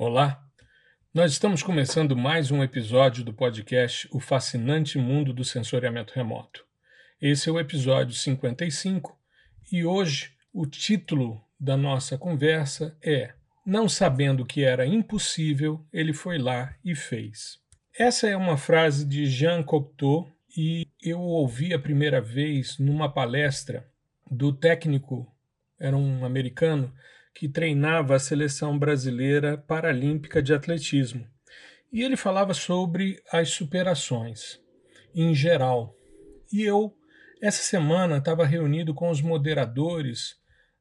Olá, nós estamos começando mais um episódio do podcast O Fascinante Mundo do Sensoriamento Remoto. Esse é o episódio 55 e hoje o título da nossa conversa é Não sabendo que era impossível, ele foi lá e fez. Essa é uma frase de Jean Cocteau e eu ouvi a primeira vez numa palestra do técnico, era um americano, que treinava a seleção brasileira paralímpica de atletismo. E ele falava sobre as superações em geral. E eu, essa semana, estava reunido com os moderadores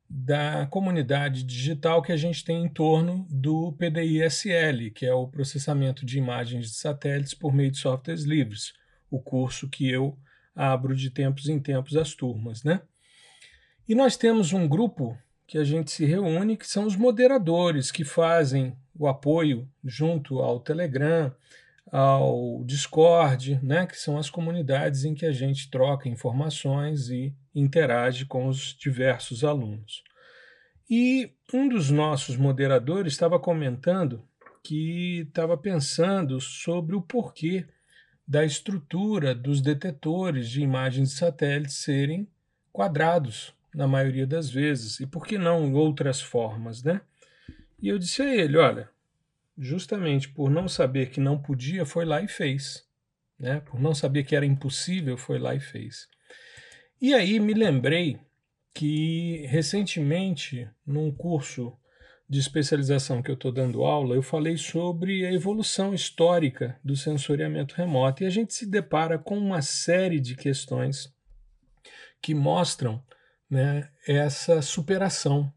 da comunidade digital que a gente tem em torno do PDI-SL, que é o processamento de imagens de satélites por meio de softwares livres, o curso que eu abro de tempos em tempos às turmas, né? E nós temos um grupo que a gente se reúne, que são os moderadores que fazem o apoio junto ao Telegram, ao Discord, né, que são as comunidades em que a gente troca informações e interage com os diversos alunos. E um dos nossos moderadores estava comentando que estava pensando sobre o porquê da estrutura dos detetores de imagens de satélite serem quadrados, na maioria das vezes, e por que não outras formas, né? E eu disse a ele, olha, justamente por não saber que não podia, foi lá e fez, né? Por não saber que era impossível, foi lá e fez. E aí me lembrei que recentemente, num curso de especialização que eu estou dando aula, eu falei sobre a evolução histórica do sensoriamento remoto e a gente se depara com uma série de questões que mostram né, essa superação.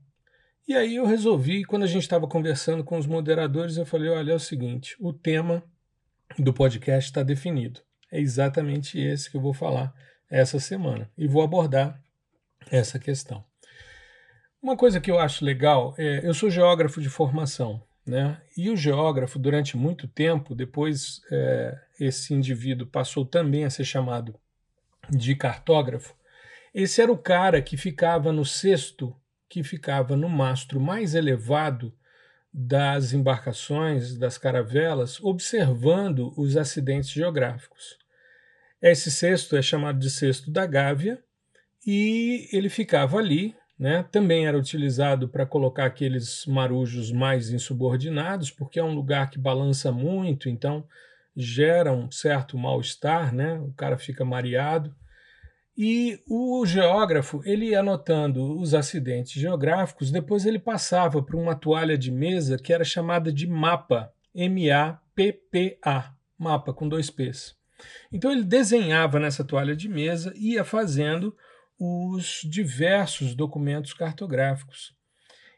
E aí eu resolvi, quando a gente estava conversando com os moderadores, eu falei: olha, é o seguinte, o tema do podcast está definido. É exatamente esse que eu vou falar essa semana e vou abordar essa questão. Uma coisa que eu acho legal é, eu sou geógrafo de formação, né? E o geógrafo, durante muito tempo, depois é, esse indivíduo passou também a ser chamado de cartógrafo, esse era o cara que ficava no cesto, que ficava no mastro mais elevado das embarcações, das caravelas, observando os acidentes geográficos. Esse cesto é chamado de cesto da Gávea e ele ficava ali, né? Também era utilizado para colocar aqueles marujos mais insubordinados, porque é um lugar que balança muito, então gera um certo mal-estar, né? O cara fica mareado. E o geógrafo, ele anotando os acidentes geográficos, depois ele passava para uma toalha de mesa que era chamada de mapa, M-A-P-P-A, mapa com dois P's. Então ele desenhava nessa toalha de mesa e ia fazendo os diversos documentos cartográficos.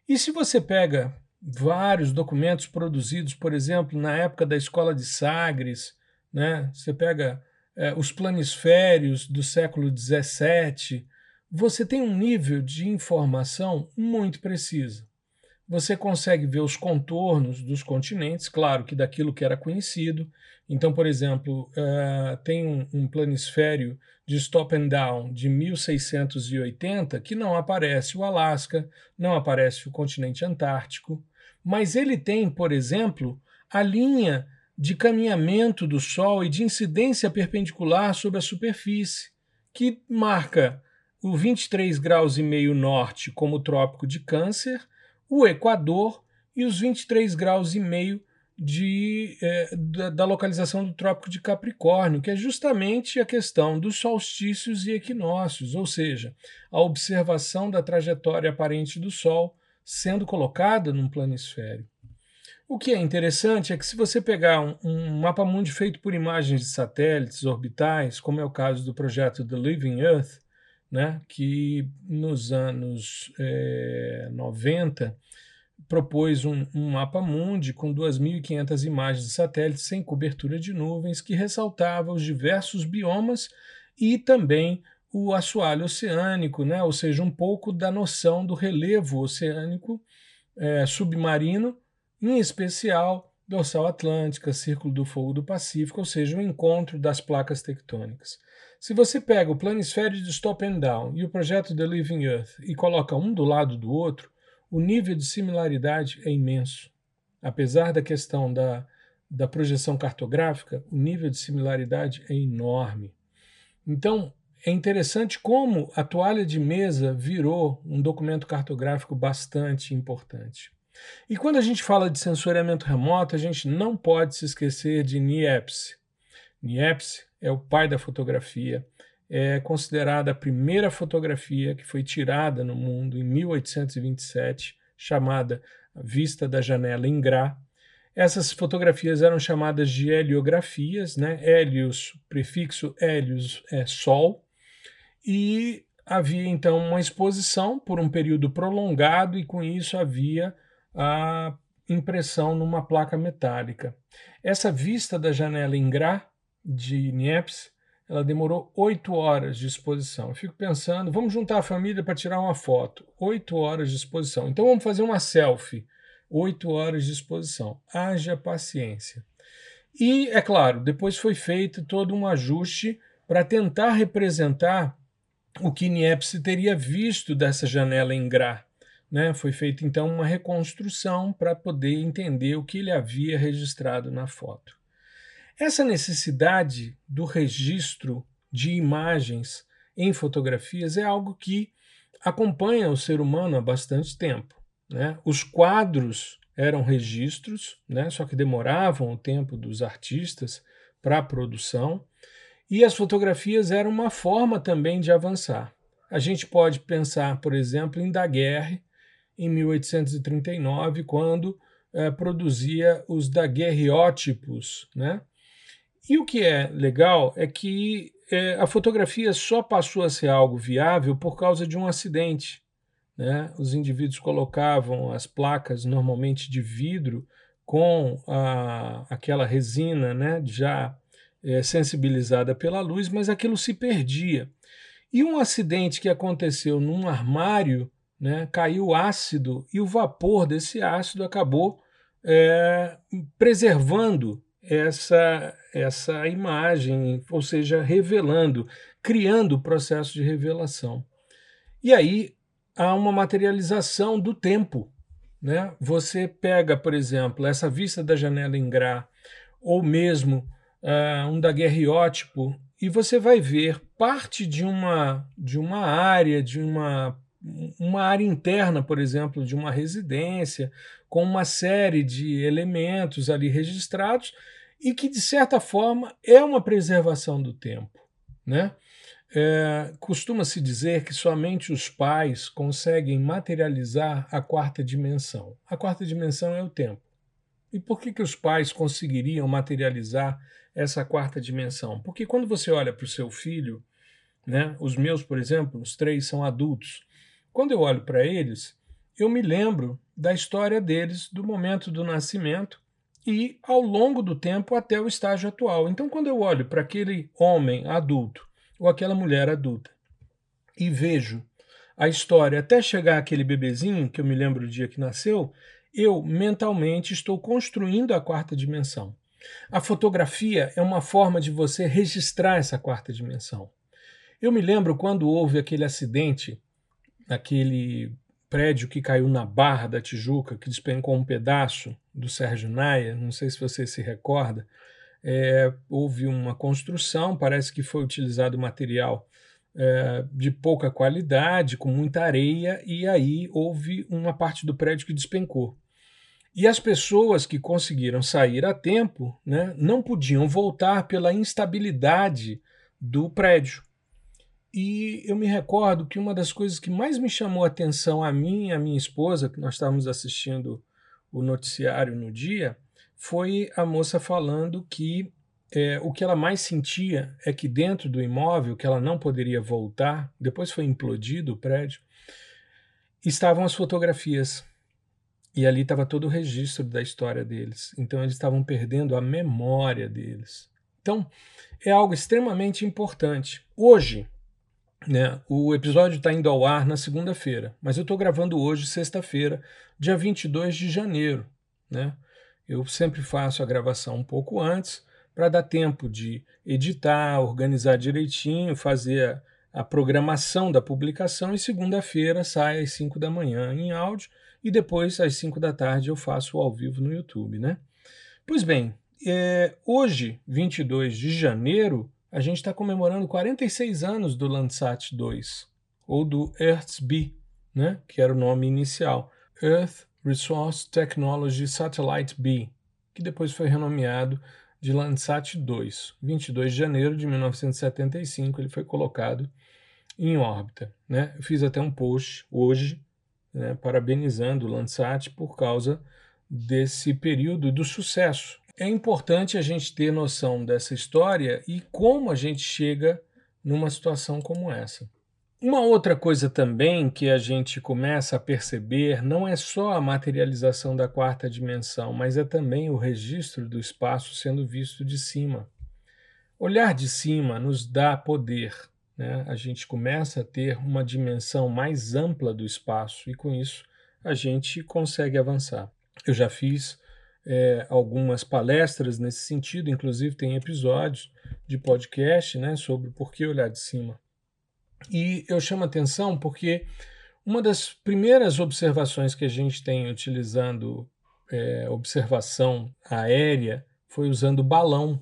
E se você pega vários documentos produzidos, por exemplo, na época da escola de Sagres, né? Você pega é, os planisférios do século XVII, você tem um nível de informação muito precisa. Você consegue ver os contornos dos continentes, claro que daquilo que era conhecido. Então, por exemplo, uh, tem um, um, planisfério de Stop and Down de 1680 que não aparece o Alasca, não aparece o continente antártico, mas ele tem, por exemplo, a linha de caminhamento do Sol e de incidência perpendicular sobre a superfície, que marca o 23 graus e meio norte como trópico de Câncer, o Equador e os 23 graus e meio de, da, da, localização do Trópico de Capricórnio, que é justamente a questão dos solstícios e equinócios, ou seja, a observação da trajetória aparente do Sol sendo colocada num planisfério. O que é interessante é que se você pegar um, um mapa mundi feito por imagens de satélites orbitais, como é o caso do projeto The Living Earth, né, que nos anos é, 90 propôs um, um mapa mundi com 2.500 imagens de satélites sem cobertura de nuvens que ressaltava os diversos biomas e também o assoalho oceânico, né, ou seja, um pouco da noção do relevo oceânico é, submarino em especial dorsal atlântica, círculo do fogo do Pacífico, ou seja, o encontro das placas tectônicas. Se você pega o planisfério de Stop and Down e o projeto The Living Earth e coloca um do lado do outro, o nível de similaridade é imenso. apesar da questão da, da projeção cartográfica, o nível de similaridade é enorme. Então, é interessante como a toalha de mesa virou um documento cartográfico bastante importante. E quando a gente fala de sensoriamento remoto, a gente não pode se esquecer de Niepce. Niepce é o pai da fotografia, é considerada a primeira fotografia que foi tirada no mundo em 1827, chamada Vista da Janela em Gra. Essas fotografias eram chamadas de heliografias, né? Helios, prefixo Helios é Sol, e havia então uma exposição por um período prolongado, e com isso havia a impressão numa placa metálica. Essa vista da janela em Gra de Niepce, ela demorou oito horas de exposição. Eu fico pensando, vamos juntar a família para tirar uma foto. Oito horas de exposição. Então vamos fazer uma selfie. Oito horas de exposição. Haja paciência. E, é claro, depois foi feito todo um ajuste para tentar representar o que Niepce teria visto dessa janela em Gra. Né? Foi feita então uma reconstrução para poder entender o que ele havia registrado na foto. Essa necessidade do registro de imagens em fotografias é algo que acompanha o ser humano há bastante tempo. Né? Os quadros eram registros, né? só que demoravam o tempo dos artistas para a produção, e as fotografias eram uma forma também de avançar. A gente pode pensar, por exemplo, em Daguerre, em 1839, quando eh, produzia os daguerreótipos, né? E o que é legal é que é, a fotografia só passou a ser algo viável por causa de um acidente. Né? Os indivíduos colocavam as placas, normalmente de vidro, com a, aquela resina né, já é, sensibilizada pela luz, mas aquilo se perdia. E um acidente que aconteceu num armário, né, caiu ácido e o vapor desse ácido acabou é, preservando essa, essa imagem, ou seja, revelando, criando o processo de revelação. E aí há uma materialização do tempo. Né? Você pega, por exemplo, essa vista da janela em Gra, ou mesmo uh, um daguerreótipo, e você vai ver parte de uma, de uma área, de uma, uma área interna, por exemplo, de uma residência, com uma série de elementos ali registrados, e que, de certa forma, é uma preservação do tempo. Né? É, Costuma-se dizer que somente os pais conseguem materializar a quarta dimensão. A quarta dimensão é o tempo. E por que, que os pais conseguiriam materializar essa quarta dimensão? Porque quando você olha para o seu filho, né, os meus, por exemplo, os três são adultos, quando eu olho para eles, eu me lembro da história deles, do momento do nascimento e ao longo do tempo até o estágio atual. Então, quando eu olho para aquele homem adulto ou aquela mulher adulta e vejo a história até chegar aquele bebezinho, que eu me lembro do dia que nasceu, eu mentalmente estou construindo a quarta dimensão. A fotografia é uma forma de você registrar essa quarta dimensão. Eu me lembro quando houve aquele acidente, aquele prédio que caiu na Barra da Tijuca, que despencou um pedaço do Sérgio Naia, não sei se você se recorda, é, houve uma construção, parece que foi utilizado material é, de pouca qualidade, com muita areia, e aí houve uma parte do prédio que despencou. E as pessoas que conseguiram sair a tempo né, não podiam voltar pela instabilidade do prédio. E eu me recordo que uma das coisas que mais me chamou a atenção a mim e a minha esposa, que nós estávamos assistindo o noticiário no dia, foi a moça falando que é, o que ela mais sentia é que dentro do imóvel, que ela não poderia voltar, depois foi implodido o prédio, estavam as fotografias. E ali estava todo o registro da história deles. Então eles estavam perdendo a memória deles. Então é algo extremamente importante. Hoje, né? O episódio está indo ao ar na segunda-feira, mas eu estou gravando hoje, sexta-feira, dia 22 de janeiro. Né? Eu sempre faço a gravação um pouco antes, para dar tempo de editar, organizar direitinho, fazer a, a programação da publicação e segunda-feira sai às 5 da manhã em áudio e depois às 5 da tarde eu faço ao vivo no YouTube, né? Pois bem, é, hoje, 22 de janeiro, a gente está comemorando 46 anos do Landsat 2, ou do EarthB, né, que era o nome inicial, Earth Resource Technology Satellite B, que depois foi renomeado de Landsat 2. 22 de janeiro de 1975 ele foi colocado em órbita. Né? Eu fiz até um post hoje né, parabenizando o Landsat por causa desse período do sucesso. É importante a gente ter noção dessa história e como a gente chega numa situação como essa. Uma outra coisa também que a gente começa a perceber não é só a materialização da quarta dimensão, mas é também o registro do espaço sendo visto de cima. Olhar de cima nos dá poder, né? a gente começa a ter uma dimensão mais ampla do espaço e com isso a gente consegue avançar. Eu já fiz é, algumas palestras nesse sentido, inclusive tem episódios de podcast né, sobre por que olhar de cima. E eu chamo atenção porque uma das primeiras observações que a gente tem utilizando é, observação aérea foi usando balão.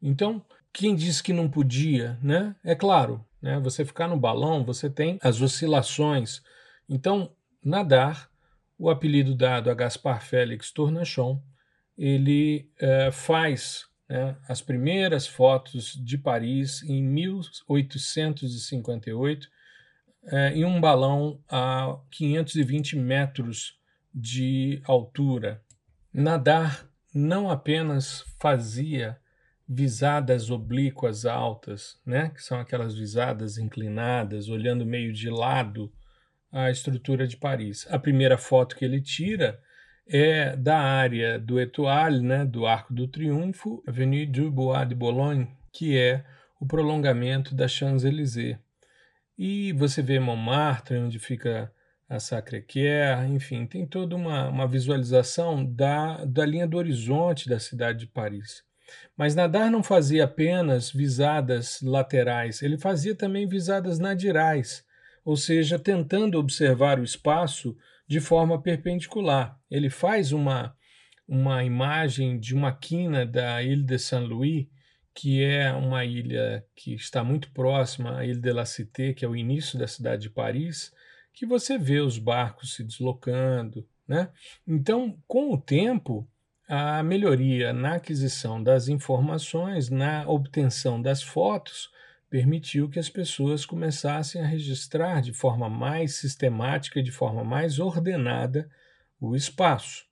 Então, quem disse que não podia, né? É claro, né? Você ficar no balão, você tem as oscilações. Então, nadar, o apelido dado a Gaspar Félix Tournachon, ele é, faz né, as primeiras fotos de Paris em 1858 é, em um balão a 520 metros de altura. Nadar não apenas fazia visadas oblíquas altas, né, que são aquelas visadas inclinadas, olhando meio de lado a estrutura de Paris. A primeira foto que ele tira é da área do Etoile, né, do Arco do Triunfo, Avenue du Bois de Boulogne, que é o prolongamento da Champs-Élysées. E você vê Montmartre, onde fica a Sacré-Cœur, enfim, tem toda uma, uma visualização da, da linha do horizonte da cidade de Paris. Mas Nadar não fazia apenas visadas laterais, ele fazia também visadas nadirais, ou seja, tentando observar o espaço de forma perpendicular. Ele faz uma, uma imagem de uma quina da Ilha de Saint-Louis, que é uma ilha que está muito próxima à Ilha de la Cité, que é o início da cidade de Paris, que você vê os barcos se deslocando. Né? Então, com o tempo, a melhoria na aquisição das informações, na obtenção das fotos, permitiu que as pessoas começassem a registrar de forma mais sistemática, de forma mais ordenada, o espaço.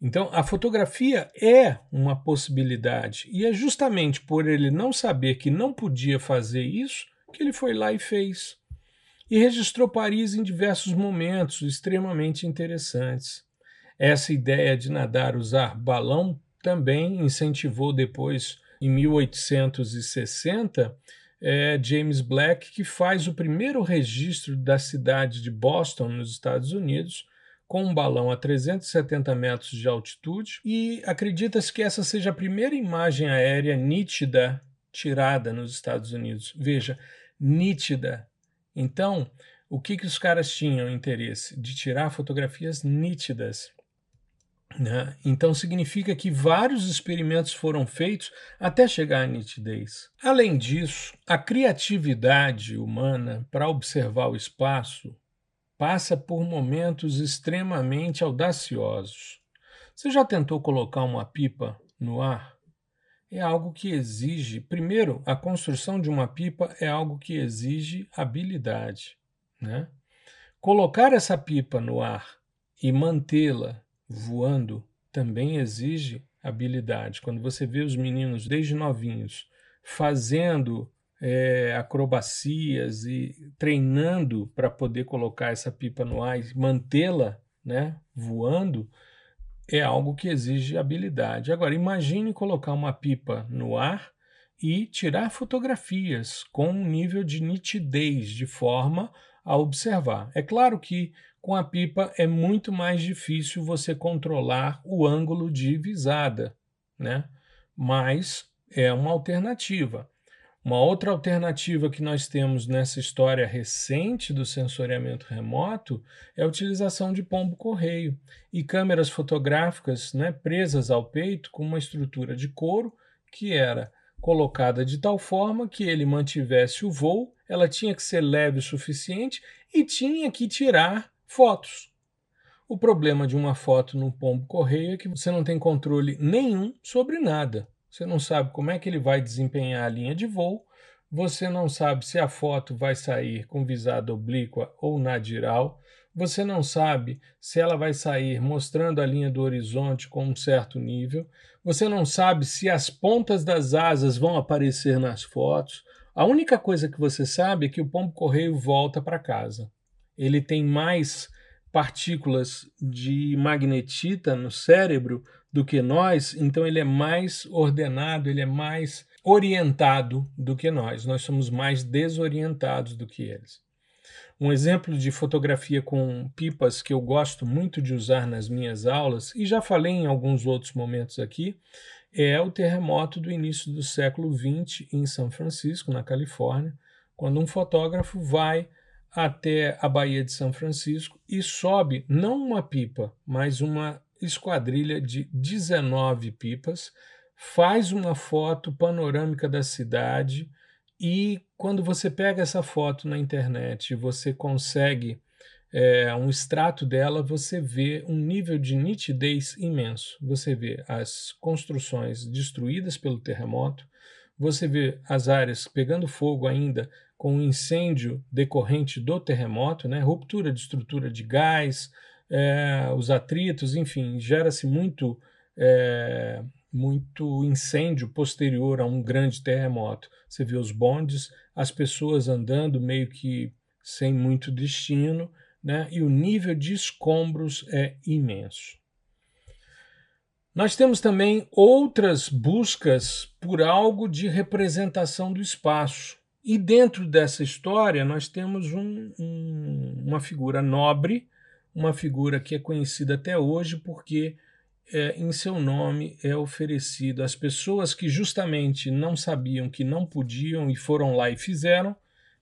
Então, a fotografia é uma possibilidade, e é justamente por ele não saber que não podia fazer isso que ele foi lá e fez. E registrou Paris em diversos momentos extremamente interessantes. Essa ideia de nadar usar balão também incentivou depois, em 1860, é James Black, que faz o primeiro registro da cidade de Boston, nos Estados Unidos, com um balão a 370 metros de altitude, e acredita-se que essa seja a primeira imagem aérea nítida tirada nos Estados Unidos. Veja, nítida. Então, o que, que os caras tinham interesse? De tirar fotografias nítidas. Né? Então significa que vários experimentos foram feitos até chegar à nitidez. Além disso, a criatividade humana para observar o espaço passa por momentos extremamente audaciosos. Você já tentou colocar uma pipa no ar? É algo que exige, primeiro, a construção de uma pipa é algo que exige habilidade. Né? Colocar essa pipa no ar e mantê-la voando também exige habilidade. Quando você vê os meninos desde novinhos fazendo é, acrobacias e treinando para poder colocar essa pipa no ar e mantê-la né, voando, é algo que exige habilidade. Agora, imagine colocar uma pipa no ar e tirar fotografias com um nível de nitidez, de forma a observar. É claro que com a pipa é muito mais difícil você controlar o ângulo de visada, né? mas é uma alternativa. Uma outra alternativa que nós temos nessa história recente do sensoriamento remoto é a utilização de pombo-correio e câmeras fotográficas né, presas ao peito com uma estrutura de couro que era colocada de tal forma que ele mantivesse o voo, ela tinha que ser leve o suficiente e tinha que tirar fotos. O problema de uma foto no pombo-correio é que você não tem controle nenhum sobre nada. Você não sabe como é que ele vai desempenhar a linha de voo, você não sabe se a foto vai sair com visada oblíqua ou nadiral, você não sabe se ela vai sair mostrando a linha do horizonte com um certo nível, você não sabe se as pontas das asas vão aparecer nas fotos. A única coisa que você sabe é que o pombo-correio volta para casa. Ele tem mais partículas de magnetita no cérebro do que nós, então ele é mais ordenado, ele é mais orientado do que nós. Nós somos mais desorientados do que eles. Um exemplo de fotografia com pipas que eu gosto muito de usar nas minhas aulas, e já falei em alguns outros momentos aqui, é o terremoto do início do século XX em São Francisco, na Califórnia, quando um fotógrafo vai até a Baía de São Francisco e sobe não uma pipa, mas uma esquadrilha de 19 pipas, faz uma foto panorâmica da cidade e quando você pega essa foto na internet e você consegue é, um extrato dela, você vê um nível de nitidez imenso. Você vê as construções destruídas pelo terremoto, você vê as áreas pegando fogo ainda com o incêndio decorrente do terremoto, né? ruptura de estrutura de gás, é, os atritos, enfim, gera-se muito, é, muito incêndio posterior a um grande terremoto. Você vê os bondes, as pessoas andando meio que sem muito destino, né? e o nível de escombros é imenso. Nós temos também outras buscas por algo de representação do espaço. E dentro dessa história, nós temos um, um, uma figura nobre, uma figura que é conhecida até hoje porque é, em seu nome é oferecido às pessoas que justamente não sabiam que não podiam e foram lá e fizeram,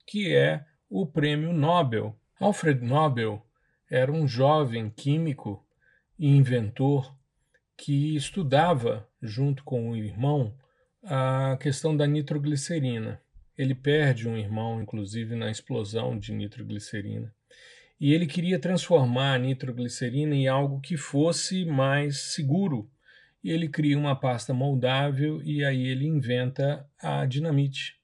que é o prêmio Nobel. Alfred Nobel era um jovem químico e inventor que estudava, junto com o irmão, a questão da nitroglicerina. Ele perde um irmão, inclusive, na explosão de nitroglicerina. E ele queria transformar a nitroglicerina em algo que fosse mais seguro. E ele cria uma pasta moldável e aí ele inventa a dinamite.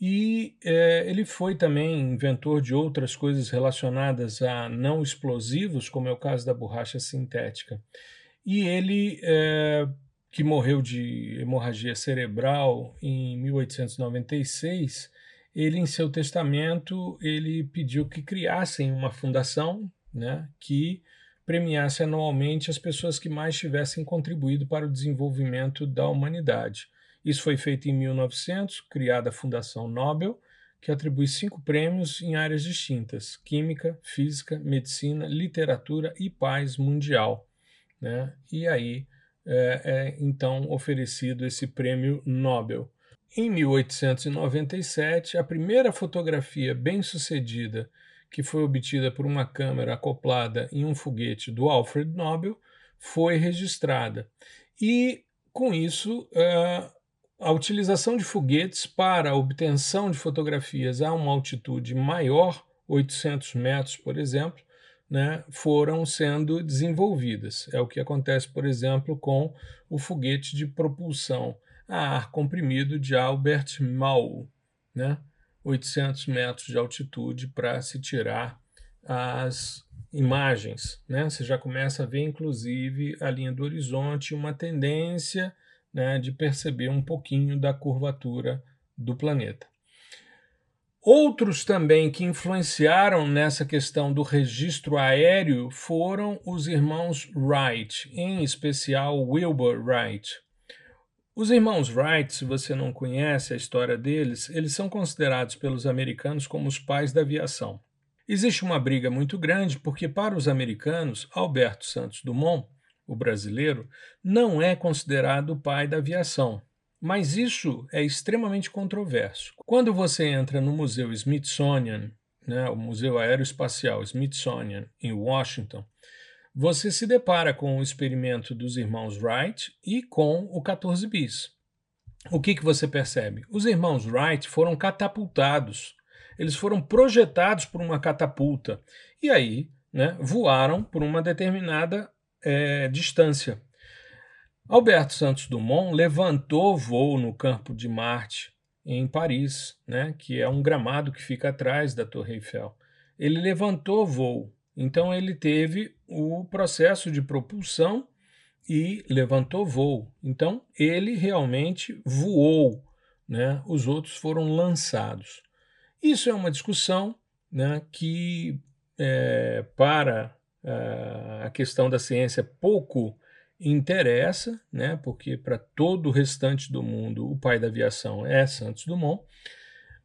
E é, ele foi também inventor de outras coisas relacionadas a não explosivos, como é o caso da borracha sintética. E ele é, que morreu de hemorragia cerebral em 1896, ele em seu testamento ele pediu que criassem uma fundação, né, que premiasse anualmente as pessoas que mais tivessem contribuído para o desenvolvimento da humanidade. Isso foi feito em 1900, criada a Fundação Nobel, que atribui cinco prêmios em áreas distintas: química, física, medicina, literatura e paz mundial. Né? E aí é, é então oferecido esse prêmio Nobel. Em 1897, a primeira fotografia bem-sucedida que foi obtida por uma câmera acoplada em um foguete do Alfred Nobel foi registrada. E, com isso, é, a utilização de foguetes para a obtenção de fotografias a uma altitude maior, 800 metros, por exemplo, né, foram sendo desenvolvidas. É o que acontece, por exemplo, com o foguete de propulsão a ar comprimido de Albert Mall, né, 800 metros de altitude para se tirar as imagens. Né? Você já começa a ver, inclusive, a linha do horizonte, uma tendência né, de perceber um pouquinho da curvatura do planeta. Outros também que influenciaram nessa questão do registro aéreo foram os irmãos Wright, em especial Wilbur Wright. Os irmãos Wright, se você não conhece a história deles, eles são considerados pelos americanos como os pais da aviação. Existe uma briga muito grande porque, para os americanos, Alberto Santos Dumont, o brasileiro, não é considerado o pai da aviação. Mas isso é extremamente controverso. Quando você entra no Museu Smithsonian, né, o Museu Aeroespacial Smithsonian, em Washington, você se depara com o experimento dos irmãos Wright e com o 14 bis. O que, que você percebe? Os irmãos Wright foram catapultados, eles foram projetados por uma catapulta e aí né, voaram por uma determinada é, distância. Alberto Santos Dumont levantou voo no campo de Marte, em Paris, né, que é um gramado que fica atrás da Torre Eiffel. Ele levantou voo, então ele teve o processo de propulsão e levantou voo. Então ele realmente voou, né? Os outros foram lançados. Isso é uma discussão, né, que é, para é, a questão da ciência pouco interessa, né, porque para todo o restante do mundo o pai da aviação é Santos Dumont,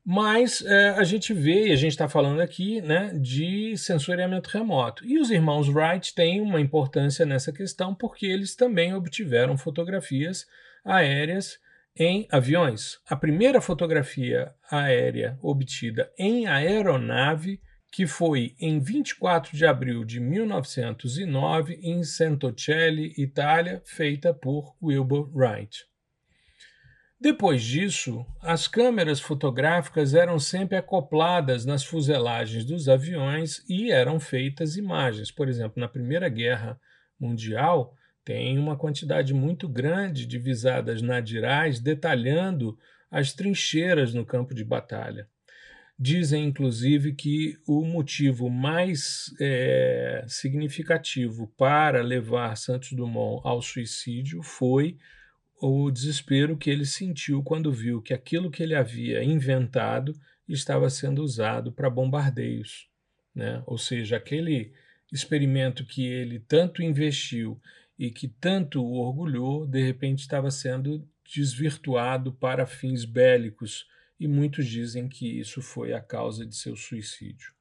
mas é, a gente vê, e a gente está falando aqui, né, de sensoriamento remoto. E os irmãos Wright têm uma importância nessa questão porque eles também obtiveram fotografias aéreas em aviões. A primeira fotografia aérea obtida em aeronave que foi em 24 de abril de 1909 em Santocelli, Itália, feita por Wilbur Wright. Depois disso, as câmeras fotográficas eram sempre acopladas nas fuselagens dos aviões e eram feitas imagens. Por exemplo, na Primeira Guerra Mundial, tem uma quantidade muito grande de visadas nadirais detalhando as trincheiras no campo de batalha. Dizem, inclusive, que o motivo mais é, significativo para levar Santos Dumont ao suicídio foi o desespero que ele sentiu quando viu que aquilo que ele havia inventado estava sendo usado para bombardeios. Né? Ou seja, aquele experimento que ele tanto investiu e que tanto o orgulhou, de repente estava sendo desvirtuado para fins bélicos e muitos dizem que isso foi a causa de seu suicídio.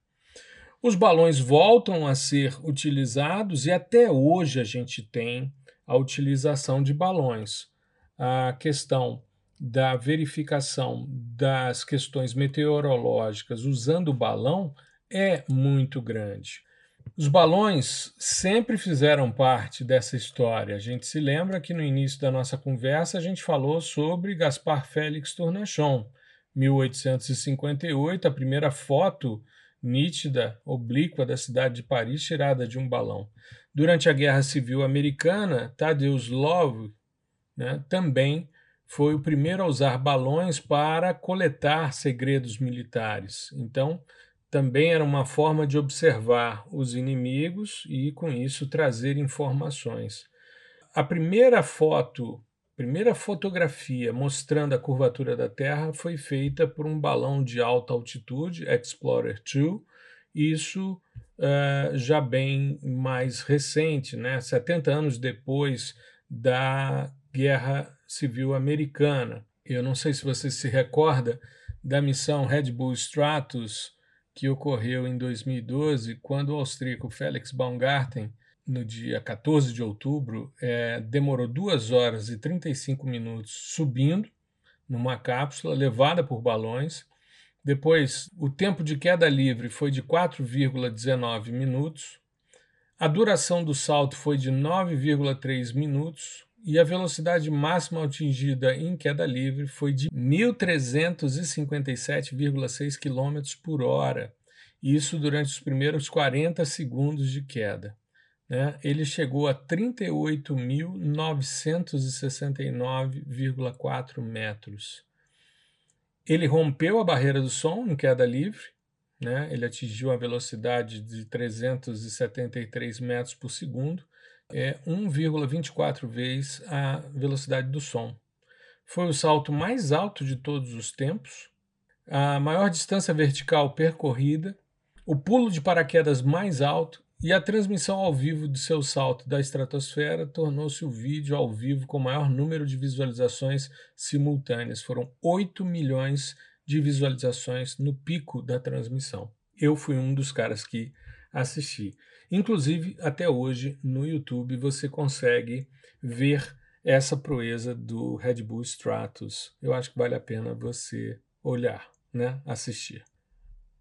Os balões voltam a ser utilizados e até hoje a gente tem a utilização de balões. A questão da verificação das questões meteorológicas usando o balão é muito grande. Os balões sempre fizeram parte dessa história. A gente se lembra que no início da nossa conversa a gente falou sobre Gaspar Félix Tournachon, 1858, a primeira foto nítida, oblíqua da cidade de Paris tirada de um balão. Durante a Guerra Civil Americana, Tadeusz Love né, também foi o primeiro a usar balões para coletar segredos militares. Então, também era uma forma de observar os inimigos e, com isso, trazer informações. A primeira foto primeira fotografia mostrando a curvatura da Terra foi feita por um balão de alta altitude, Explorer 2, isso uh, já bem mais recente, né? 70 anos depois da Guerra Civil Americana. Eu não sei se você se recorda da missão Red Bull Stratus que ocorreu em 2012, quando o austríaco Felix Baumgarten no dia 14 de outubro, é, demorou 2 horas e 35 minutos subindo numa cápsula levada por balões. Depois, o tempo de queda livre foi de 4,19 minutos. A duração do salto foi de 9,3 minutos e a velocidade máxima atingida em queda livre foi de 1.357,6 km por hora. Isso durante os primeiros 40 segundos de queda né, ele chegou a 38.969,4 metros. Ele rompeu a barreira do som em queda livre, né, ele atingiu a velocidade de 373 metros por segundo, é 1,24 vezes a velocidade do som. Foi o salto mais alto de todos os tempos, a maior distância vertical percorrida, o pulo de paraquedas mais alto e a transmissão ao vivo de seu salto da estratosfera tornou-se o vídeo ao vivo com maior número de visualizações simultâneas. Foram 8 milhões de visualizações no pico da transmissão. Eu fui um dos caras que assisti. Inclusive, até hoje, no YouTube, você consegue ver essa proeza do Red Bull Stratos. Eu acho que vale a pena você olhar, né, assistir.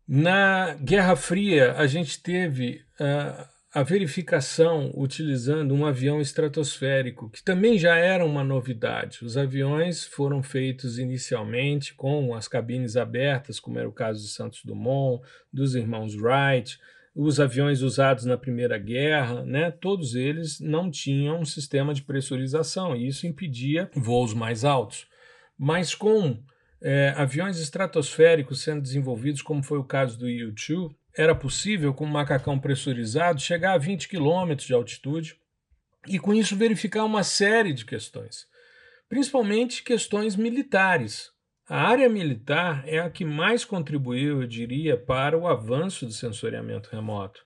Na Guerra Fria, a gente teve uh, a verificação utilizando um avião estratosférico, que também já era uma novidade. Os aviões foram feitos inicialmente com as cabines abertas, como era o caso de Santos Dumont, dos irmãos Wright, os aviões usados na Primeira Guerra, né, todos eles não tinham um sistema de pressurização e isso impedia voos mais altos. Mas com é, aviões estratosféricos sendo desenvolvidos, como foi o caso do U-2, era possível, com um macacão pressurizado, chegar a 20 km de altitude e, com isso, verificar uma série de questões, principalmente questões militares. A área militar é a que mais contribuiu, eu diria, para o avanço do sensoriamento remoto.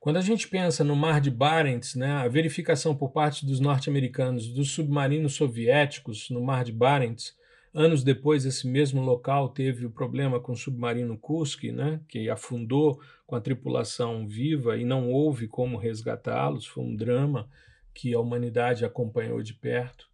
Quando a gente pensa no Mar de Barents, né, a verificação por parte dos norte-americanos dos submarinos soviéticos no Mar de Barents Anos depois, esse mesmo local teve o problema com o submarino Kursk, né, que afundou com a tripulação viva e não houve como resgatá-los. Foi um drama que a humanidade acompanhou de perto.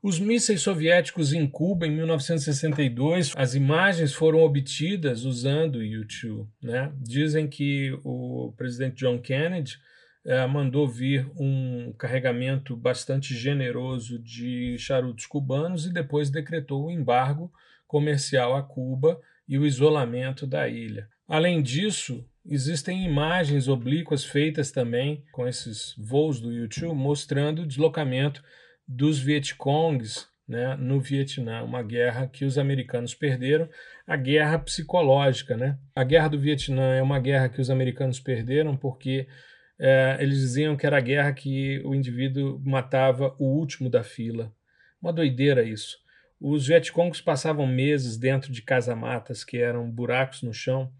Os mísseis soviéticos em Cuba, em 1962, as imagens foram obtidas usando o U-2. Né? Dizem que o presidente John Kennedy é, mandou vir um carregamento bastante generoso de charutos cubanos e depois decretou o embargo comercial a Cuba e o isolamento da ilha. Além disso, existem imagens oblíquas feitas também com esses voos do YouTube mostrando o deslocamento dos Vietcongs né, no Vietnã, uma guerra que os americanos perderam, a guerra psicológica. Né? A guerra do Vietnã é uma guerra que os americanos perderam porque é, eles diziam que era a guerra que o indivíduo matava o último da fila. Uma doideira isso. Os Vietcongs passavam meses dentro de casamatas, que eram buracos no chão,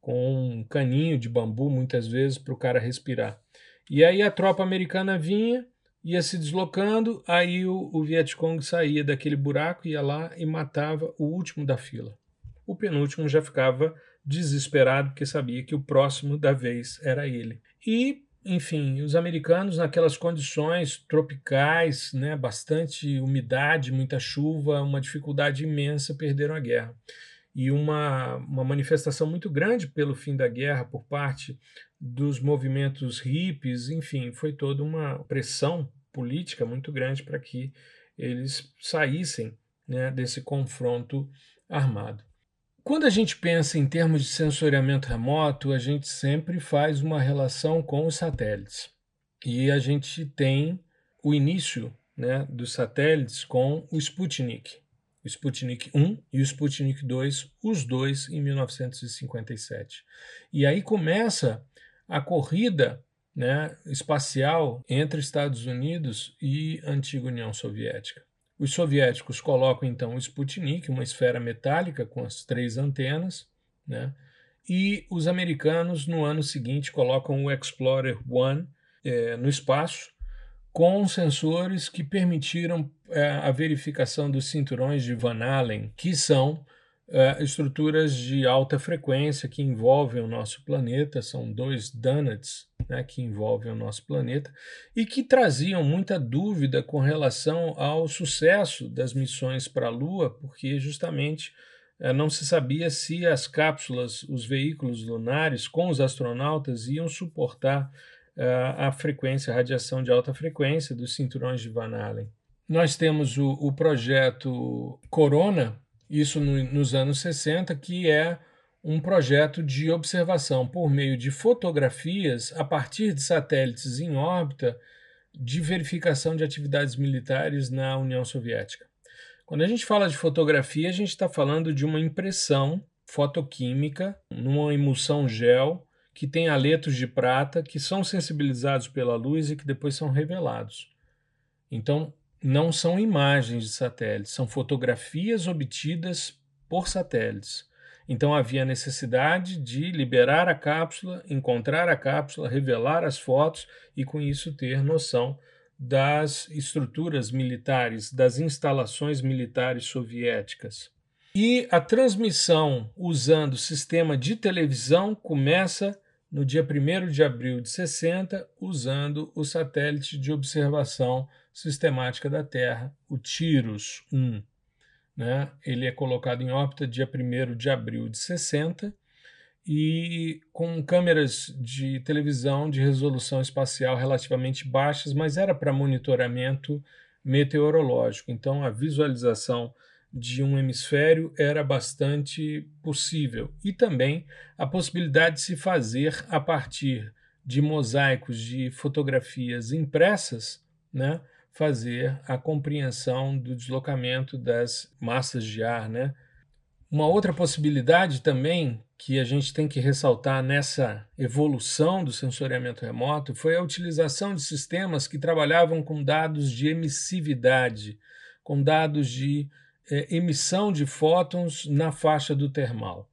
com um caninho de bambu, muitas vezes, para o cara respirar. E aí a tropa americana vinha, ia se deslocando, aí o, o Vietcong saía daquele buraco, ia lá e matava o último da fila. O penúltimo já ficava desesperado porque sabia que o próximo da vez era ele. E, enfim, os americanos naquelas condições tropicais, né, bastante umidade, muita chuva, uma dificuldade imensa, perderam a guerra. E uma, uma manifestação muito grande pelo fim da guerra por parte dos movimentos hippies, enfim, foi toda uma pressão política muito grande para que eles saíssem né, desse confronto armado. Quando a gente pensa em termos de sensoriamento remoto, a gente sempre faz uma relação com os satélites. E a gente tem o início né, dos satélites com o Sputnik. O Sputnik 1 e o Sputnik 2, os dois em 1957. E aí começa a corrida né, espacial entre Estados Unidos e antiga União Soviética. Os soviéticos colocam então o Sputnik, uma esfera metálica com as três antenas, né? e os americanos no ano seguinte colocam o Explorer One é, no espaço com sensores que permitiram é, a verificação dos cinturões de Van Allen, que são é, estruturas de alta frequência que envolvem o nosso planeta, são dois donuts né, que envolvem o nosso planeta e que traziam muita dúvida com relação ao sucesso das missões para a Lua, porque justamente é, não se sabia se as cápsulas, os veículos lunares com os astronautas iam suportar é, a frequência, a radiação de alta frequência dos cinturões de Van Allen. Nós temos o, o projeto Corona, isso no, nos anos 60, que é um projeto de observação por meio de fotografias a partir de satélites em órbita de verificação de atividades militares na União Soviética. Quando a gente fala de fotografia, a gente está falando de uma impressão fotoquímica numa emulsão gel que tem aletos de prata que são sensibilizados pela luz e que depois são revelados. Então, não são imagens de satélites, são fotografias obtidas por satélites. Então havia necessidade de liberar a cápsula, encontrar a cápsula, revelar as fotos e com isso ter noção das estruturas militares, das instalações militares soviéticas. E a transmissão usando sistema de televisão começa no dia 1 de abril de 60, usando o satélite de observação sistemática da Terra, o TIROS-1. Né? Ele é colocado em órbita dia 1 de abril de 60 e com câmeras de televisão de resolução espacial relativamente baixas, mas era para monitoramento meteorológico. Então a visualização de um hemisfério era bastante possível e também a possibilidade de se fazer a partir de mosaicos de fotografias impressas, né, fazer a compreensão do deslocamento das massas de ar, né? Uma outra possibilidade também que a gente tem que ressaltar nessa evolução do sensoriamento remoto foi a utilização de sistemas que trabalhavam com dados de emissividade, com dados de é, emissão de fótons na faixa do termal.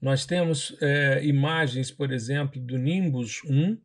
Nós temos é, imagens, por exemplo, do Nimbus 1,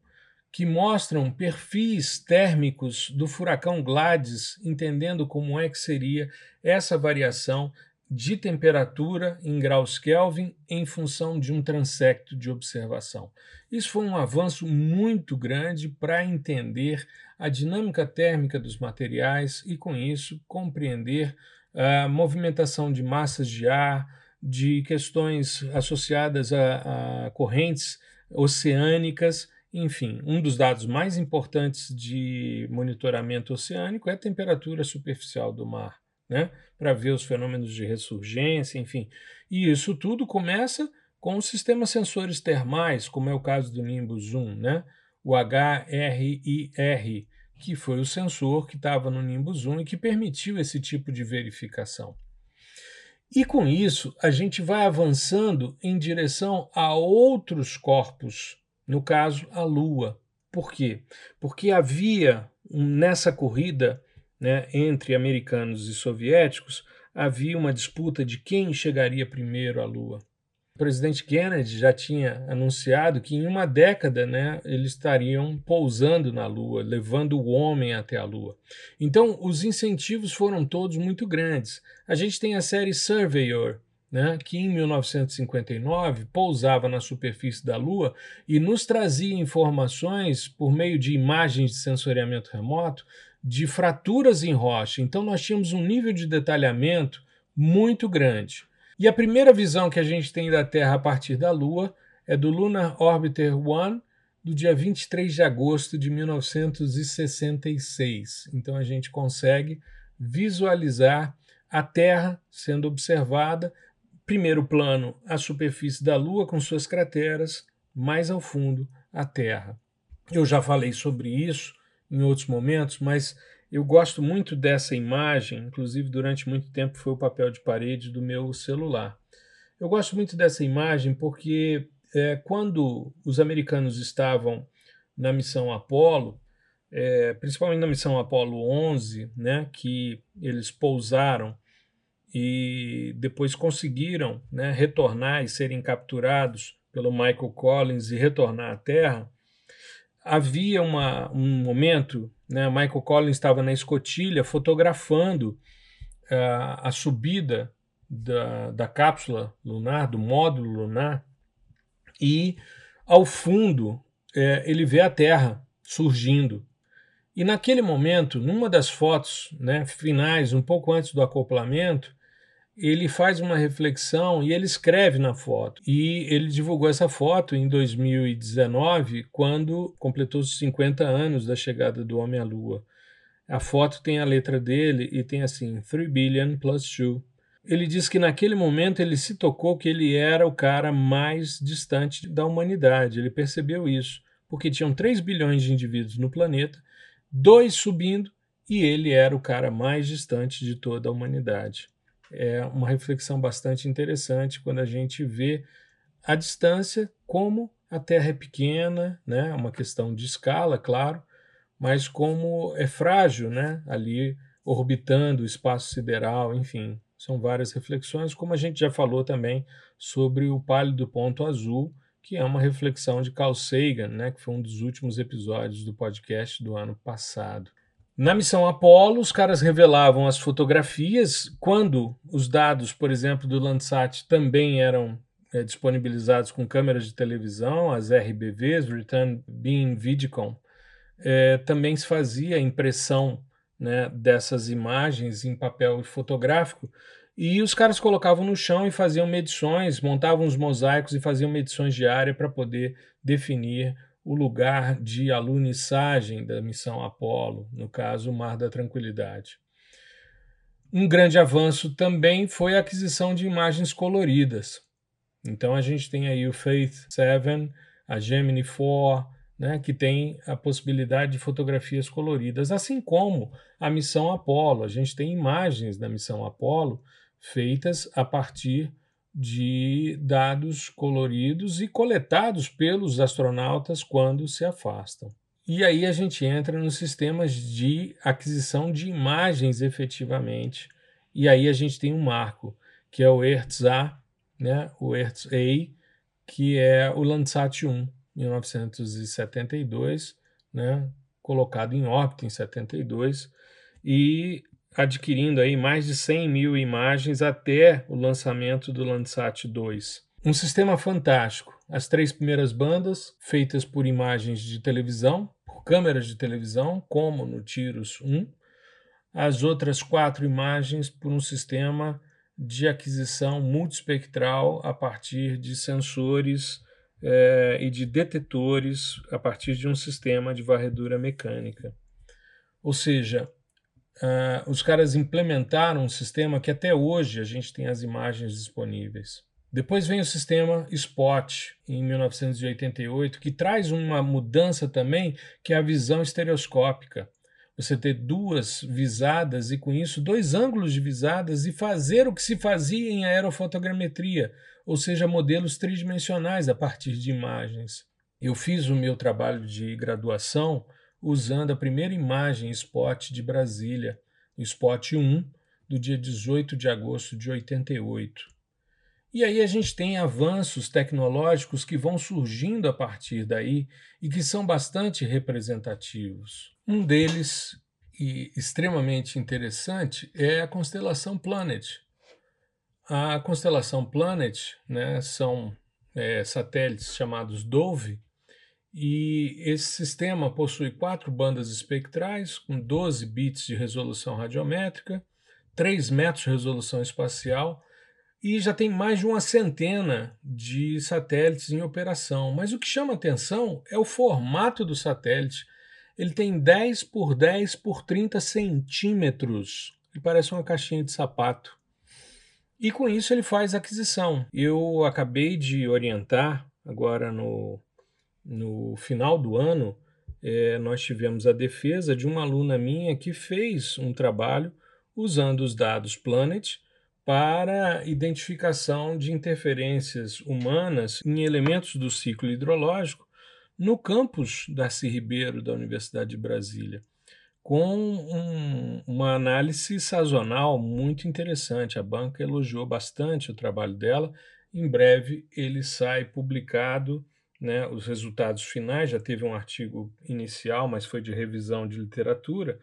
que mostram perfis térmicos do furacão Gladys, entendendo como é que seria essa variação de temperatura em graus Kelvin em função de um transecto de observação. Isso foi um avanço muito grande para entender a dinâmica térmica dos materiais e, com isso, compreender a movimentação de massas de ar, de questões associadas a, a correntes oceânicas. Enfim, um dos dados mais importantes de monitoramento oceânico é a temperatura superficial do mar né, para ver os fenômenos de ressurgência, enfim. E isso tudo começa com os sistemas sensores termais, como é o caso do Nimbus 1, né? o HRIR, que foi o sensor que estava no Nimbus 1 e que permitiu esse tipo de verificação. E com isso, a gente vai avançando em direção a outros corpos, no caso, a Lua. Por quê? Porque havia nessa corrida né, entre americanos e soviéticos, havia uma disputa de quem chegaria primeiro à Lua. O presidente Kennedy já tinha anunciado que em uma década né, eles estariam pousando na Lua, levando o homem até a Lua. Então, os incentivos foram todos muito grandes. A gente tem a série Surveyor, né, que em 1959 pousava na superfície da Lua e nos trazia informações por meio de imagens de sensoriamento remoto de fraturas em rocha. Então nós tínhamos um nível de detalhamento muito grande. E a primeira visão que a gente tem da Terra a partir da Lua é do Lunar Orbiter 1 do dia 23 de agosto de 1966. Então a gente consegue visualizar a Terra sendo observada, primeiro plano, a superfície da Lua com suas crateras, mais ao fundo, a Terra. Eu já falei sobre isso em outros momentos, mas eu gosto muito dessa imagem, inclusive durante muito tempo foi o papel de parede do meu celular. Eu gosto muito dessa imagem porque é, quando os americanos estavam na missão Apollo, é, principalmente na missão Apollo 11, né, que eles pousaram e depois conseguiram né, retornar e serem capturados pelo Michael Collins e retornar à Terra, havia uma, um momento, né, Michael Collins estava na escotilha fotografando uh, a subida da, da cápsula lunar, do módulo lunar, e ao fundo é, ele vê a Terra surgindo. E naquele momento, numa das fotos né, finais, um pouco antes do acoplamento, ele faz uma reflexão e ele escreve na foto. E ele divulgou essa foto em 2019, quando completou os 50 anos da chegada do homem à Lua. A foto tem a letra dele e tem assim: 3 billion plus 2. Ele diz que naquele momento ele se tocou que ele era o cara mais distante da humanidade. Ele percebeu isso, porque tinham 3 bilhões de indivíduos no planeta, dois subindo, e ele era o cara mais distante de toda a humanidade é uma reflexão bastante interessante quando a gente vê a distância, como a Terra é pequena, né? uma questão de escala, claro, mas como é frágil né? ali orbitando o espaço sideral, enfim, são várias reflexões, como a gente já falou também sobre o pálido ponto azul, que é uma reflexão de Carl Sagan, né, que foi um dos últimos episódios do podcast do ano passado. Na missão Apollo, os caras revelavam as fotografias quando os dados, por exemplo, do Landsat também eram é, disponibilizados com câmeras de televisão, as RBVs, Return Beam Vidicom, é, também se fazia impressão né, dessas imagens em papel fotográfico e os caras colocavam no chão e faziam medições, montavam os mosaicos e faziam medições de área para poder definir o lugar de alunissagem da missão Apollo, no caso, o Mar da Tranquilidade. Um grande avanço também foi a aquisição de imagens coloridas. Então a gente tem aí o Faith 7, a Gemini 4, né, que tem a possibilidade de fotografias coloridas, assim como a missão Apollo. A gente tem imagens da missão Apollo feitas a partir de dados coloridos e coletados pelos astronautas quando se afastam. E aí a gente entra nos sistemas de aquisição de imagens efetivamente. E aí a gente tem um marco, que é o ERTS-A, né, o ERTS-A, que é o Landsat 1, 1972, né, colocado em órbita em 72, e adquirindo aí mais de 100 mil imagens até o lançamento do Landsat 2. Um sistema fantástico. As três primeiras bandas feitas por imagens de televisão, por câmeras de televisão, como no Tiros 1. As outras quatro imagens por um sistema de aquisição multispectral a partir de sensores eh, e de detetores a partir de um sistema de varredura mecânica. Ou seja, uh, os caras implementaram um sistema que até hoje a gente tem as imagens disponíveis. Depois vem o sistema SPOT, em 1988, que traz uma mudança também, que é a visão estereoscópica. Você ter duas visadas e, com isso, dois ângulos de visadas e fazer o que se fazia em aerofotogrametria, ou seja, modelos tridimensionais a partir de imagens. Eu fiz o meu trabalho de graduação usando a primeira imagem spot de Brasília, o Spot 1, do dia 18 de agosto de 88. E aí a gente tem avanços tecnológicos que vão surgindo a partir daí e que são bastante representativos. Um deles, e extremamente interessante, é a constelação Planet. A constelação Planet né, são é, satélites chamados Dove, e esse sistema possui quatro bandas espectrais com 12 bits de resolução radiométrica, 3 metros de resolução espacial e já tem mais de uma centena de satélites em operação. Mas o que chama atenção é o formato do satélite. Ele tem 10 por 10 por 30 centímetros. Ele parece uma caixinha de sapato. E com isso ele faz aquisição. Eu acabei de orientar agora no no final do ano, é, nós tivemos a defesa de uma aluna minha que fez um trabalho usando os dados Planet para identificação de interferências humanas em elementos do ciclo hidrológico no campus Darcy Ribeiro da Universidade de Brasília, com um, uma análise sazonal muito interessante. A banca elogiou bastante o trabalho dela. Em breve ele sai publicado né, os resultados finais, já teve um artigo inicial, mas foi de revisão de literatura,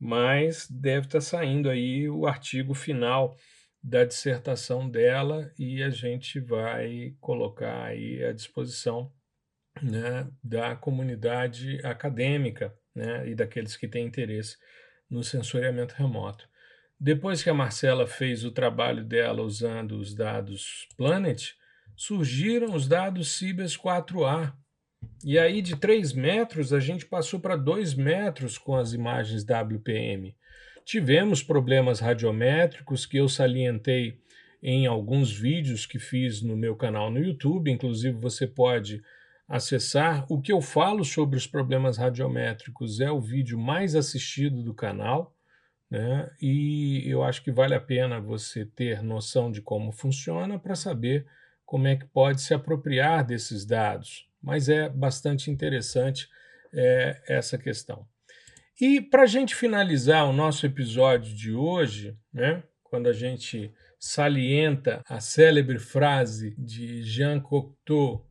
mas deve estar tá saindo aí o artigo final da dissertação dela e a gente vai colocar aí à disposição né, da comunidade acadêmica né, e daqueles que têm interesse no sensoriamento remoto. Depois que a Marcela fez o trabalho dela usando os dados Planet, surgiram os dados Cibers 4A. E aí, de 3 metros, a gente passou para 2 metros com as imagens WPM. Tivemos problemas radiométricos que eu salientei em alguns vídeos que fiz no meu canal no YouTube. Inclusive, você pode acessar. O que eu falo sobre os problemas radiométricos é o vídeo mais assistido do canal. Né? E eu acho que vale a pena você ter noção de como funciona para saber como é que pode se apropriar desses dados, mas é bastante interessante é, essa questão. E para a gente finalizar o nosso episódio de hoje, né, quando a gente salienta a célebre frase de Jean Cocteau,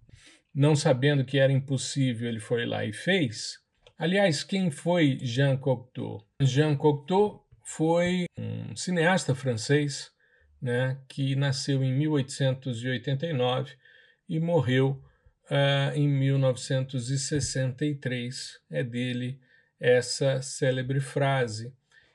não sabendo que era impossível, ele foi lá e fez. Aliás, quem foi Jean Cocteau? Jean Cocteau foi um cineasta francês né, que nasceu em 1889 e morreu uh, em 1963. É dele essa célebre frase.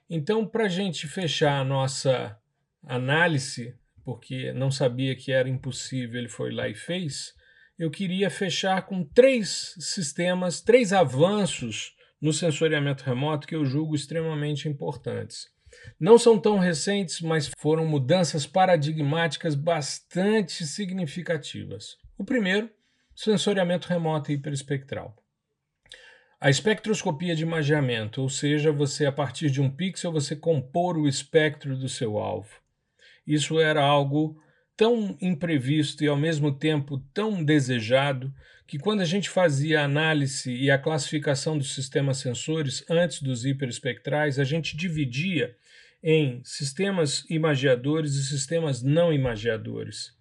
Então, para a gente fechar a nossa análise, porque não sabia que era impossível, ele foi lá e fez, eu queria fechar com três sistemas, três avanços no sensoriamento remoto que eu julgo extremamente importantes. Não são tão recentes, mas foram mudanças paradigmáticas bastante significativas. O primeiro, sensoriamento remoto hiperespectral. A espectroscopia de imageamento, ou seja, você a partir de um pixel você compor o espectro do seu alvo. Isso era algo tão imprevisto e ao mesmo tempo tão desejado que quando a gente fazia a análise e a classificação dos sistemas sensores antes dos hiperespectrais, a gente dividia em sistemas imagiadores e sistemas não imagiadores.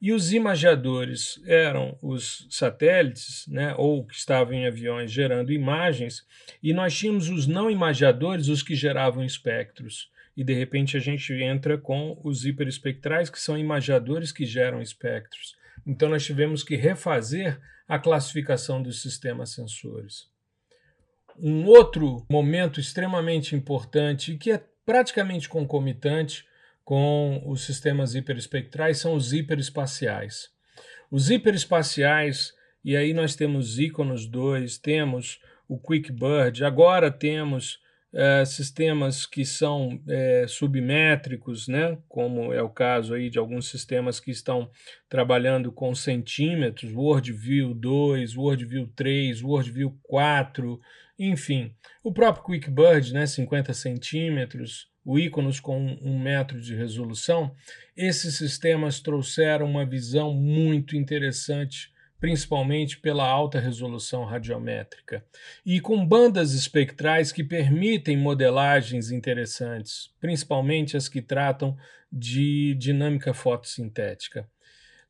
E os imagiadores eram os satélites, né, ou que estavam em aviões gerando imagens, e nós tínhamos os não imagiadores, os que geravam espectros e de repente a gente entra com os hiperespectrais, que são imagiadores que geram espectros. Então nós tivemos que refazer a classificação dos sistemas sensores. Um outro momento extremamente importante, que é praticamente concomitante com os sistemas hiperespectrais, são os hiperespaciais. Os hiperespaciais, e aí nós temos Iconos 2, temos o QuickBird, agora temos é, sistemas que são é, submétricos, né, como é o caso aí de alguns sistemas que estão trabalhando com centímetros, WorldView 2, WorldView 3, WorldView 4, enfim. O próprio QuickBird, né, 50 centímetros, o íconos com um metro de resolução, esses sistemas trouxeram uma visão muito interessante principalmente pela alta resolução radiométrica, e com bandas espectrais que permitem modelagens interessantes, principalmente as que tratam de dinâmica fotossintética.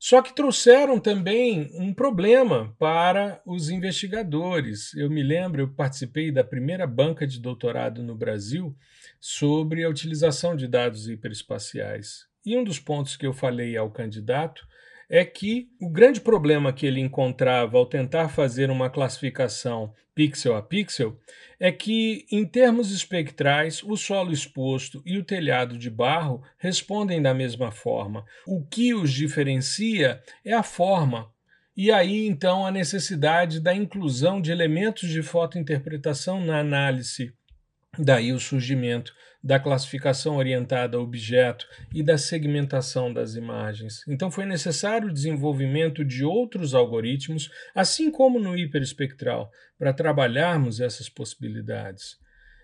Só que trouxeram também um problema para os investigadores. Eu me lembro, eu participei da primeira banca de doutorado no Brasil sobre a utilização de dados hiperespaciais. E um dos pontos que eu falei ao candidato é que o grande problema que ele encontrava ao tentar fazer uma classificação pixel a pixel é que, em termos espectrais, o solo exposto e o telhado de barro respondem da mesma forma. O que os diferencia é a forma. E aí, então, a necessidade da inclusão de elementos de fotointerpretação na análise. Daí o surgimento da classificação orientada a objeto e da segmentação das imagens. Então foi necessário o desenvolvimento de outros algoritmos, assim como no hiperespectral, para trabalharmos essas possibilidades.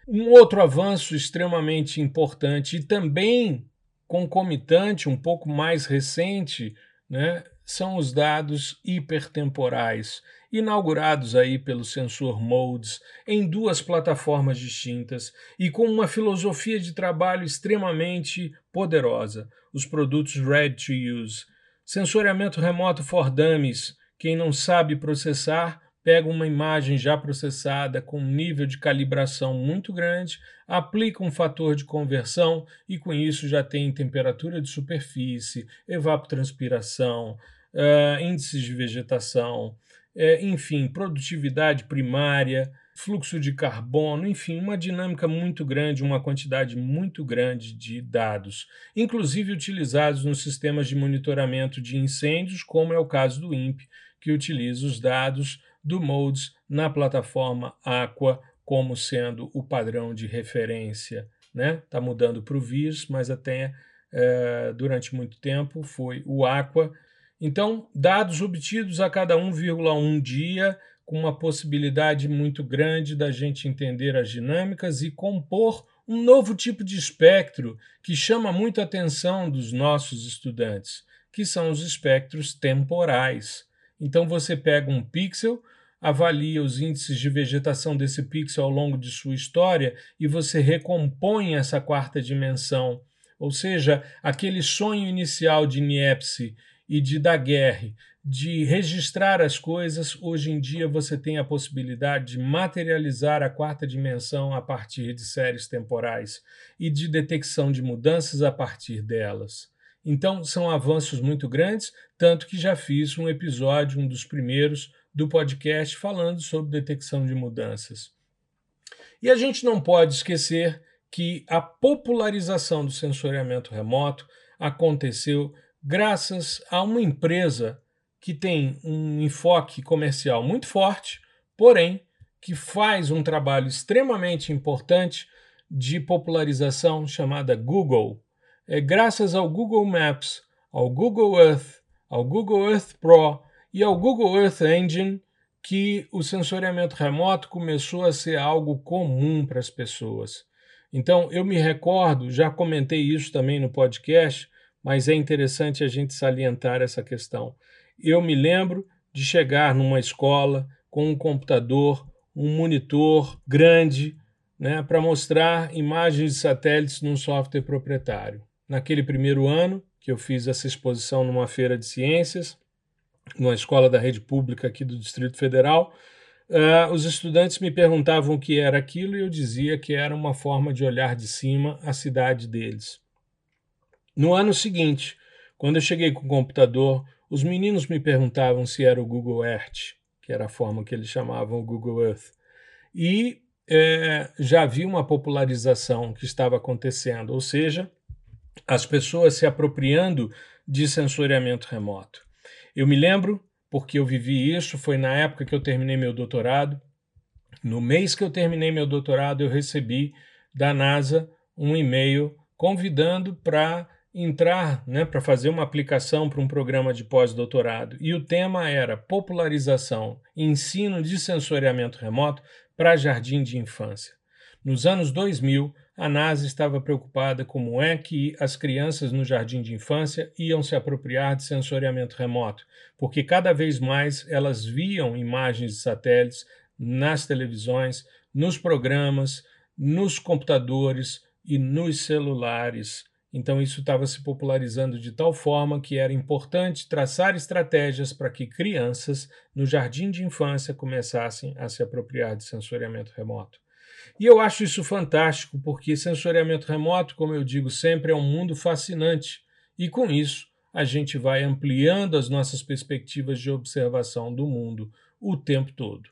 Um outro avanço extremamente importante e também concomitante, um pouco mais recente, né, são os dados hipertemporais, inaugurados aí pelo sensor Modes em duas plataformas distintas e com uma filosofia de trabalho extremamente poderosa, os produtos Ready to Use. Sensoriamento remoto for dummies, quem não sabe processar, pega uma imagem já processada com um nível de calibração muito grande, aplica um fator de conversão e com isso já tem temperatura de superfície, evapotranspiração, uh, índices de vegetação, uh, enfim, produtividade primária, fluxo de carbono, enfim, uma dinâmica muito grande, uma quantidade muito grande de dados, inclusive utilizados nos sistemas de monitoramento de incêndios, como é o caso do INPE, que utiliza os dados do MODES na plataforma Aqua como sendo o padrão de referência. Está né? Tá mudando para o VIRS, mas até é, durante muito tempo foi o Aqua então, dados obtidos a cada 1,1 dia, com uma possibilidade muito grande da gente entender as dinâmicas e compor um novo tipo de espectro que chama muito a atenção dos nossos estudantes, que são os espectros temporais. Então, você pega um pixel, avalia os índices de vegetação desse pixel ao longo de sua história e você recompõe essa quarta dimensão. Ou seja, aquele sonho inicial de Niepce e de Daguerre, de registrar as coisas, hoje em dia você tem a possibilidade de materializar a quarta dimensão a partir de séries temporais e de detecção de mudanças a partir delas. Então, são avanços muito grandes, tanto que já fiz um episódio, um dos primeiros do podcast, falando sobre detecção de mudanças. E a gente não pode esquecer que a popularização do sensoriamento remoto aconteceu graças a uma empresa que tem um enfoque comercial muito forte, porém que faz um trabalho extremamente importante de popularização chamada Google. É graças ao Google Maps, ao Google Earth, ao Google Earth Pro e ao Google Earth Engine que o sensoriamento remoto começou a ser algo comum para as pessoas. Então, eu me recordo, já comentei isso também no podcast, mas é interessante a gente salientar essa questão. Eu me lembro de chegar numa escola com um computador, um monitor grande, né, para mostrar imagens de satélites num software proprietário. Naquele primeiro ano, que eu fiz essa exposição numa feira de ciências, numa escola da rede pública aqui do Distrito Federal, uh, os estudantes me perguntavam o que era aquilo e eu dizia que era uma forma de olhar de cima a cidade deles. No ano seguinte, quando eu cheguei com o computador, os meninos me perguntavam se era o Google Earth, que era a forma que eles chamavam o Google Earth. E é, já havia uma popularização que estava acontecendo, ou seja, as pessoas se apropriando de sensoriamento remoto. Eu me lembro, porque eu vivi isso, foi na época que eu terminei meu doutorado. No mês que eu terminei meu doutorado, eu recebi da NASA um e-mail convidando para entrar, né, para fazer uma aplicação para um programa de pós-doutorado. E o tema era popularização, ensino de sensoriamento remoto para jardim de infância. Nos anos 2000, a NASA estava preocupada como é que as crianças no jardim de infância iam se apropriar de sensoriamento remoto, porque cada vez mais elas viam imagens de satélites nas televisões, nos programas, nos computadores e nos celulares. Então, isso estava se popularizando de tal forma que era importante traçar estratégias para que crianças no jardim de infância começassem a se apropriar de sensoriamento remoto. E eu acho isso fantástico, porque sensoriamento remoto, como eu digo sempre, é um mundo fascinante. E com isso, a gente vai ampliando as nossas perspectivas de observação do mundo o tempo todo.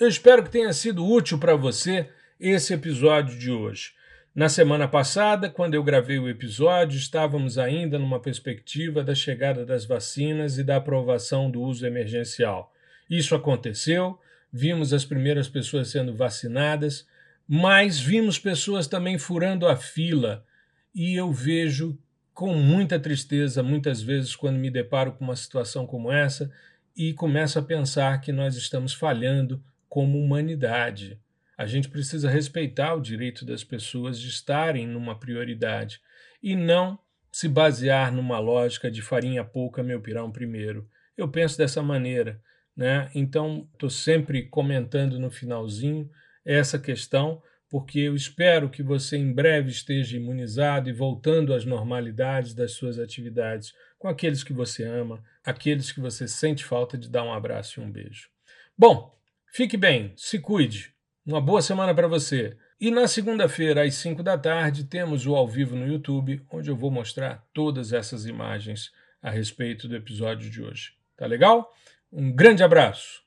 Eu espero que tenha sido útil para você esse episódio de hoje. Na semana passada, quando eu gravei o episódio, estávamos ainda numa perspectiva da chegada das vacinas e da aprovação do uso emergencial. Isso aconteceu, vimos as primeiras pessoas sendo vacinadas, mas vimos pessoas também furando a fila. E eu vejo com muita tristeza, muitas vezes, quando me deparo com uma situação como essa, e começo a pensar que nós estamos falhando como humanidade. A gente precisa respeitar o direito das pessoas de estarem numa prioridade e não se basear numa lógica de farinha pouca, meu pirão primeiro. Eu penso dessa maneira, né? Então, estou sempre comentando no finalzinho essa questão, porque eu espero que você em breve esteja imunizado e voltando às normalidades das suas atividades com aqueles que você ama, aqueles que você sente falta de dar um abraço e um beijo. Bom, fique bem, se cuide. Uma boa semana para você. E na segunda-feira, às 5 da tarde, temos o ao vivo no YouTube, onde eu vou mostrar todas essas imagens a respeito do episódio de hoje. Tá legal? Um grande abraço!